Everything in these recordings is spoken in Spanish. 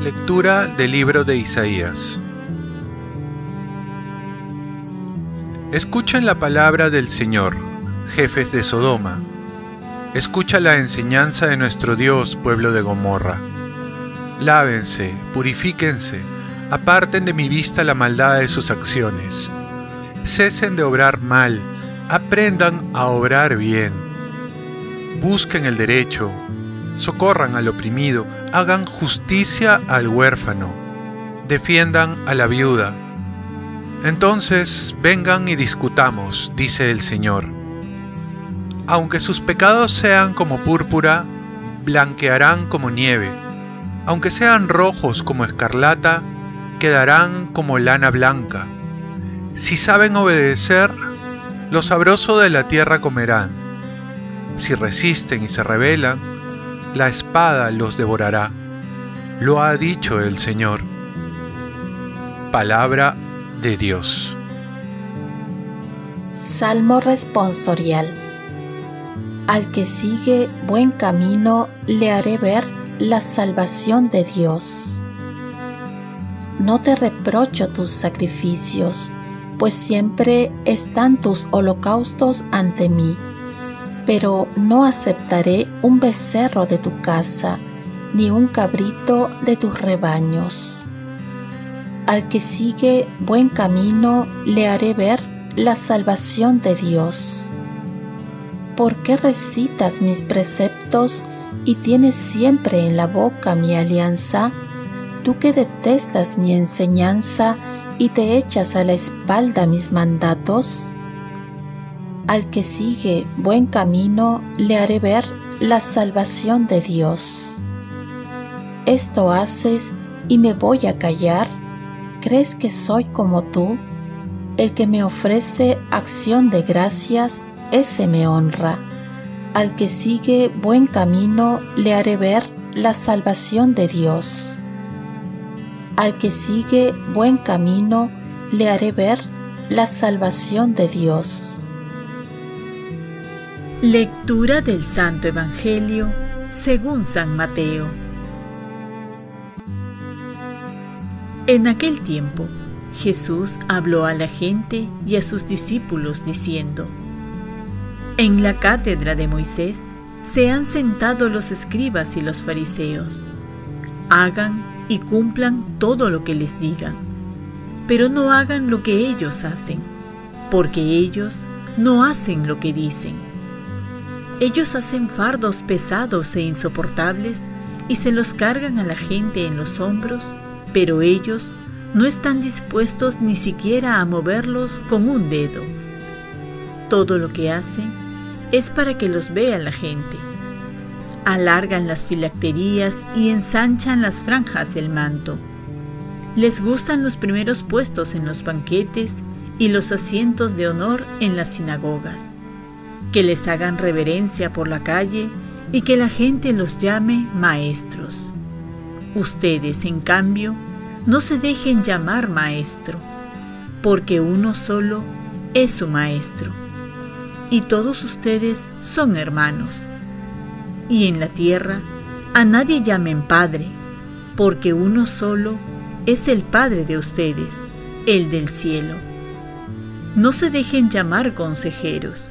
Lectura del libro de Isaías. Escuchen la palabra del Señor, jefes de Sodoma. Escucha la enseñanza de nuestro Dios, pueblo de Gomorra. Lávense, purifíquense, aparten de mi vista la maldad de sus acciones. Cesen de obrar mal, aprendan a obrar bien. Busquen el derecho, socorran al oprimido, hagan justicia al huérfano, defiendan a la viuda. Entonces vengan y discutamos, dice el Señor. Aunque sus pecados sean como púrpura, blanquearán como nieve. Aunque sean rojos como escarlata, quedarán como lana blanca. Si saben obedecer, lo sabroso de la tierra comerán. Si resisten y se rebelan, la espada los devorará. Lo ha dicho el Señor. Palabra de Dios. Salmo responsorial. Al que sigue buen camino le haré ver la salvación de Dios. No te reprocho tus sacrificios, pues siempre están tus holocaustos ante mí pero no aceptaré un becerro de tu casa, ni un cabrito de tus rebaños. Al que sigue buen camino le haré ver la salvación de Dios. ¿Por qué recitas mis preceptos y tienes siempre en la boca mi alianza? Tú que detestas mi enseñanza y te echas a la espalda mis mandatos. Al que sigue buen camino le haré ver la salvación de Dios. Esto haces y me voy a callar. ¿Crees que soy como tú? El que me ofrece acción de gracias, ese me honra. Al que sigue buen camino le haré ver la salvación de Dios. Al que sigue buen camino le haré ver la salvación de Dios. Lectura del Santo Evangelio según San Mateo. En aquel tiempo, Jesús habló a la gente y a sus discípulos diciendo, En la cátedra de Moisés se han sentado los escribas y los fariseos. Hagan y cumplan todo lo que les digan, pero no hagan lo que ellos hacen, porque ellos no hacen lo que dicen ellos hacen fardos pesados e insoportables y se los cargan a la gente en los hombros, pero ellos no están dispuestos ni siquiera a moverlos con un dedo. Todo lo que hacen es para que los vea la gente. Alargan las filacterías y ensanchan las franjas del manto. Les gustan los primeros puestos en los banquetes y los asientos de honor en las sinagogas que les hagan reverencia por la calle y que la gente los llame maestros. Ustedes, en cambio, no se dejen llamar maestro, porque uno solo es su maestro, y todos ustedes son hermanos. Y en la tierra a nadie llamen padre, porque uno solo es el Padre de ustedes, el del cielo. No se dejen llamar consejeros,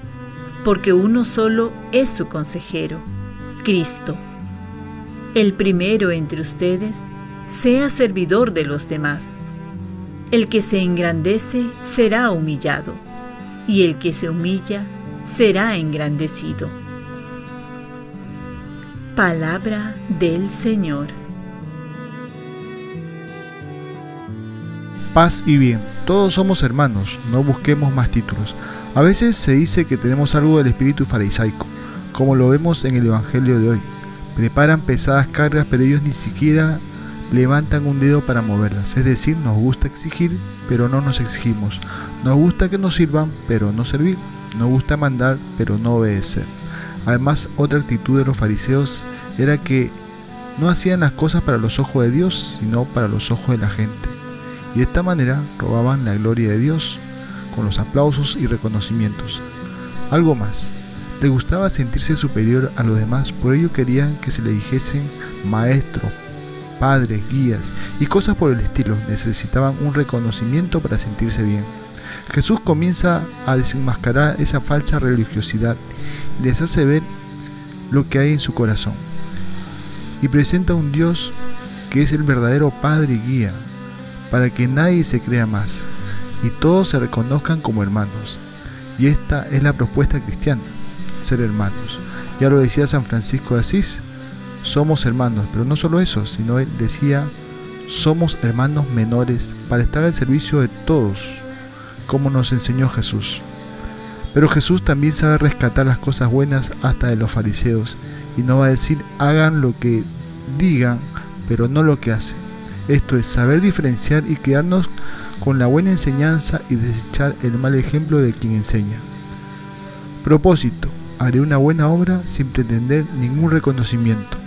porque uno solo es su consejero, Cristo. El primero entre ustedes sea servidor de los demás. El que se engrandece será humillado, y el que se humilla será engrandecido. Palabra del Señor. Paz y bien, todos somos hermanos, no busquemos más títulos. A veces se dice que tenemos algo del espíritu farisaico, como lo vemos en el Evangelio de hoy. Preparan pesadas cargas, pero ellos ni siquiera levantan un dedo para moverlas. Es decir, nos gusta exigir, pero no nos exigimos. Nos gusta que nos sirvan, pero no servir. Nos gusta mandar, pero no obedecer. Además, otra actitud de los fariseos era que no hacían las cosas para los ojos de Dios, sino para los ojos de la gente. y de esta manera robaban la gloria de Dios con los aplausos y reconocimientos. Algo más, le gustaba sentirse superior a los demás, por ello querían que se le dijesen maestro, padres, guías y cosas por el estilo. Necesitaban un reconocimiento para sentirse bien. Jesús comienza a desenmascarar esa falsa religiosidad y les hace ver lo que hay en su corazón. Y presenta un Dios que es el verdadero Padre y guía, para que nadie se crea más y todos se reconozcan como hermanos. Y esta es la propuesta cristiana, ser hermanos. Ya lo decía San Francisco de Asís, somos hermanos, pero no solo eso, sino él decía, somos hermanos menores para estar al servicio de todos, como nos enseñó Jesús. Pero Jesús también sabe rescatar las cosas buenas hasta de los fariseos y no va a decir hagan lo que digan, pero no lo que hacen. Esto es saber diferenciar y quedarnos con la buena enseñanza y desechar el mal ejemplo de quien enseña. Propósito, haré una buena obra sin pretender ningún reconocimiento.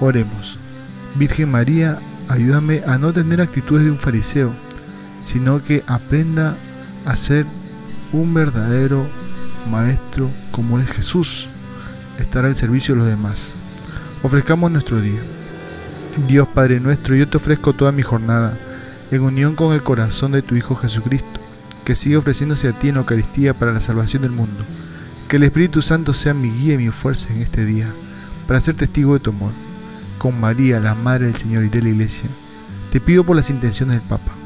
Oremos. Virgen María, ayúdame a no tener actitudes de un fariseo, sino que aprenda a ser un verdadero maestro como es Jesús, estar al servicio de los demás. Ofrezcamos nuestro día. Dios Padre nuestro, yo te ofrezco toda mi jornada en unión con el corazón de tu Hijo Jesucristo, que sigue ofreciéndose a ti en Eucaristía para la salvación del mundo. Que el Espíritu Santo sea mi guía y mi fuerza en este día, para ser testigo de tu amor. Con María, la Madre del Señor y de la Iglesia, te pido por las intenciones del Papa.